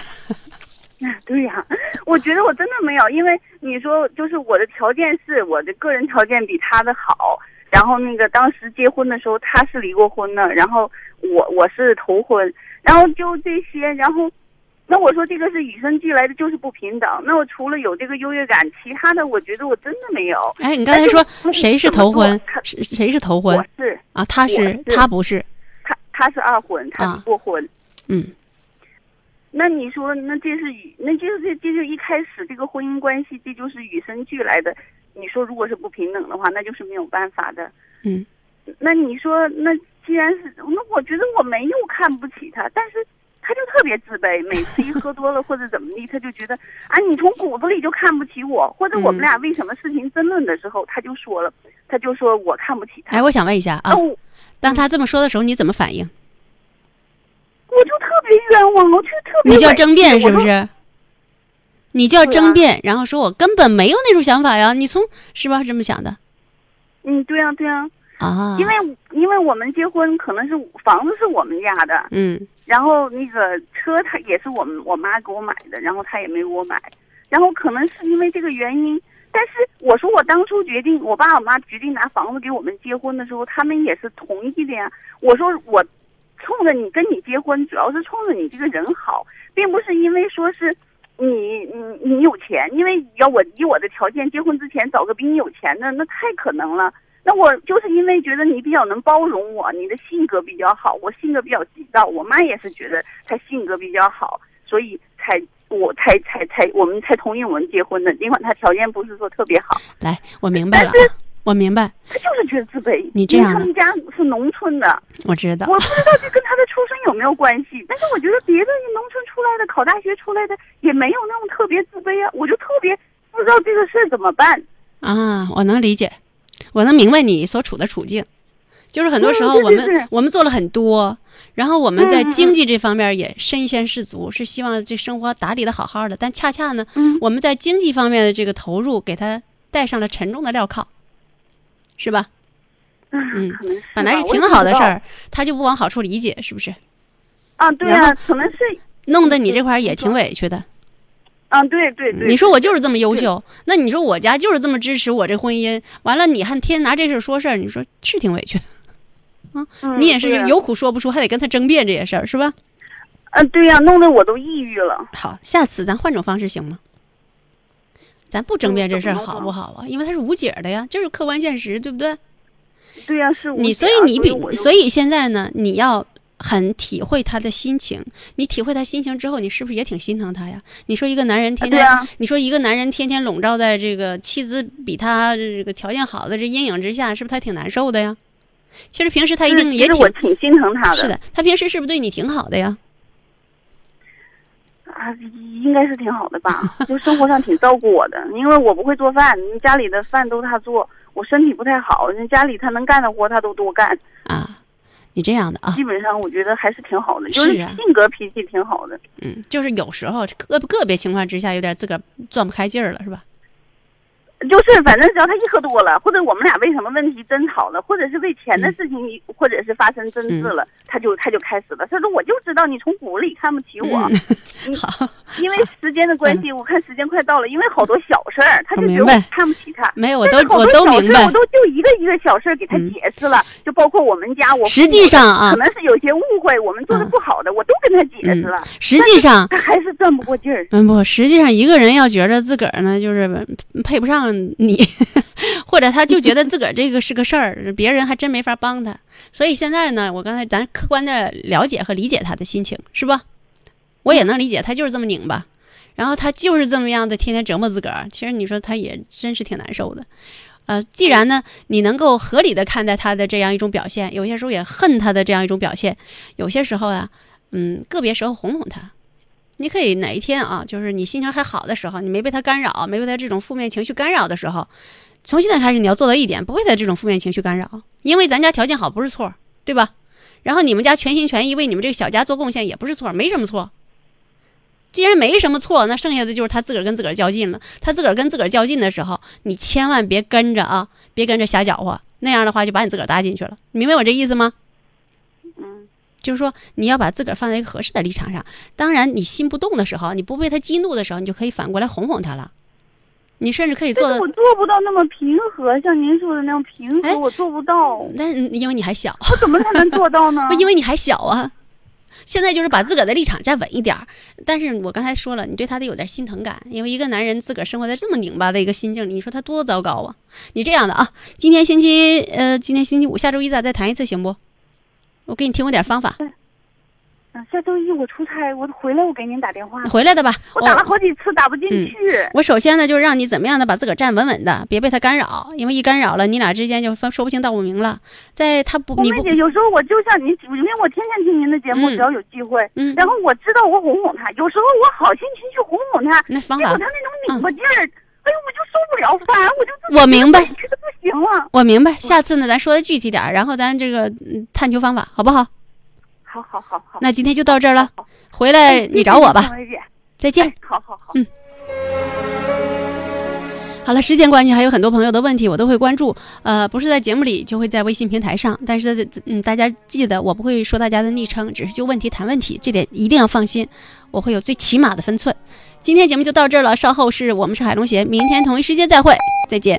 对呀，我觉得我真的没有，因为你说就是我的条件是我的个人条件比他的好，然后那个当时结婚的时候他是离过婚的，然后我我是头婚，然后就这些，然后。那我说这个是与生俱来的，就是不平等。那我除了有这个优越感，其他的我觉得我真的没有。
哎，你刚才说谁是头婚？谁谁是头婚？
我是
啊，他是他不是？
他他是二婚，他是过婚。
嗯。
那你说，那这是与那就是这这就一开始这个婚姻关系，这就是与生俱来的。你说如果是不平等的话，那就是没有办法的。
嗯。
那你说，那既然是那，我觉得我没有看不起他，但是。他就特别自卑，每次一喝多了或者怎么的，他就觉得啊，你从骨子里就看不起我，或者我们俩为什么事情争论的时候，他就说了，他就说我看不起他。
哎，我想问一下啊，当他这么说的时候，你怎么反应？
我就特别冤枉，我就特别。
你就要争辩是不是？你就要争辩，然后说我根本没有那种想法呀，你从是吧？这么想的？
嗯，对呀，对呀。
啊，
因为因为我们结婚可能是房子是我们家的，
嗯，
然后那个车他也是我们我妈给我买的，然后他也没给我买，然后可能是因为这个原因，但是我说我当初决定，我爸我妈决定拿房子给我们结婚的时候，他们也是同意的呀。我说我冲着你跟你结婚，主要是冲着你这个人好，并不是因为说是你你你有钱，因为要我以我的条件结婚之前找个比你有钱的，那太可能了。那我就是因为觉得你比较能包容我，你的性格比较好，我性格比较急躁，我妈也是觉得她性格比较好，所以才我才才才我们才同意我们结婚的。尽管她条件不是说特别好，
来，我明白了，我明白，
他就是觉得自卑。
你这样，
他们家是农村的，
我知道，
我不知道这跟他的出身有没有关系，但是我觉得别的农村出来的考大学出来的也没有那种特别自卑啊，我就特别不知道这个事儿怎么办
啊，我能理解。我能明白你所处的处境，就是很多时候我们我们做了很多，然后我们在经济这方面也身先士卒，是希望这生活打理的好好的，但恰恰呢，我们在经济方面的这个投入给他带上了沉重的镣铐，是吧？
嗯，
本来是挺好的事儿，他就不往好处理解，是不是？
啊，对啊，可能是
弄得你这块也挺委屈的。
嗯，对对对，
你说我就是这么优秀，那你说我家就是这么支持我这婚姻，完了你还天天拿这事说事儿，你说是挺委屈，
嗯，
你也是有苦说不出，还得跟他争辩这些事儿，是吧？
嗯，对呀，弄得我都抑郁了。
好，下次咱换种方式行吗？咱不争辩这事儿好不好啊？因为它是无解的呀，这是客观现实，对不对？
对呀，是
你，所以你比，所以现在呢，你要。很体会他的心情，你体会他心情之后，你是不是也挺心疼他呀？你说一个男人天天，你说一个男人天天笼罩在这个妻子比他这个条件好的这阴影之下，是不是他挺难受的呀？其实平时他一定也挺，
我挺心疼他的。
是的，他平时是不是对你挺好的呀？
啊，应该是挺好的吧，就生活上挺照顾我的，因为我不会做饭，家里的饭都他做，我身体不太好，人家里他能干的活他都多干
啊。你这样的啊，
基本上我觉得还是挺好的，就是性格脾气挺好的。
嗯，就是有时候个个别情况之下有点自个儿转不开劲儿了，是吧？
就是，反正只要他一喝多了，或者我们俩为什么问题争吵了，或者是为钱的事情，或者是发生争执了，他就他就开始了。他说：“我就知道你从骨子里看不起我。”
好，
因为时间的关系，我看时间快到了，因为好多小事儿，他就觉得我看不起他。
没有，我都我都明白，
我都就一个一个小事儿给他解释了，就包括我们家我
实际上啊，
可能是有些误会，我们做的不好的，我都跟他解释了。
实际上
他还是转不过劲儿。
嗯，不，实际上一个人要觉着自个儿呢，就是配不上。嗯你 或者他就觉得自个儿这个是个事儿，别人还真没法帮他。所以现在呢，我刚才咱客观的了解和理解他的心情，是吧？我也能理解，他就是这么拧巴，然后他就是这么样的天天折磨自个儿。其实你说他也真是挺难受的。呃，既然呢，你能够合理的看待他的这样一种表现，有些时候也恨他的这样一种表现，有些时候啊，嗯，个别时候哄哄他，你可以哪一天啊，就是你心情还好的时候，你没被他干扰，没被他这种负面情绪干扰的时候，从现在开始你要做到一点，不会被这种负面情绪干扰，因为咱家条件好不是错，对吧？然后你们家全心全意为你们这个小家做贡献也不是错，没什么错。既然没什么错，那剩下的就是他自个儿跟自个儿较劲了。他自个儿跟自个儿较劲的时候，你千万别跟着啊，别跟着瞎搅和，那样的话就把你自个儿搭进去了。明白我这意思吗？
嗯，
就是说你要把自个儿放在一个合适的立场上。当然，你心不动的时候，你不被他激怒的时候，你就可以反过来哄哄他了。你甚至可以做的，
我做不到那么平和，像您说的那样平和，我做不到。
但是因为你还小，
我怎么才能做到呢？
不因为你还小啊。现在就是把自个儿的立场站稳一点儿，但是我刚才说了，你对他得有点心疼感，因为一个男人自个儿生活在这么拧巴的一个心境里，你说他多糟糕啊！你这样的啊，今天星期呃，今天星期五，下周一咱再谈一次行不？我给你提供点方法。
下周一我出差，我回来我给您打电话。
回来的吧，
我打了好几次打不进去。
我首先呢，就是让你怎么样的把自个儿站稳稳的，别被他干扰，因为一干扰了，你俩之间就分说不清道不明了。在他不，你不，
有时候我就像您，因为我天天听您的节目，只要有机会，嗯，然后我知道我哄哄他，有时候我好心情去哄哄他，
那方法，
结果他那种拧巴劲儿，哎呦，我就受不了，烦，我就
我明白，
觉得不行了。
我明白，下次呢，咱说的具体点，然后咱这个探究方法，好不好？
好好好好，
那今天就到这儿了。回来你找我吧。再见。
好好好。
嗯。好了，时间关系，还有很多朋友的问题我都会关注。呃，不是在节目里，就会在微信平台上。但是，嗯，大家记得我不会说大家的昵称，只是就问题谈问题，这点一定要放心，我会有最起码的分寸。今天节目就到这儿了，稍后是我们是海龙鞋，明天同一时间再会，再见。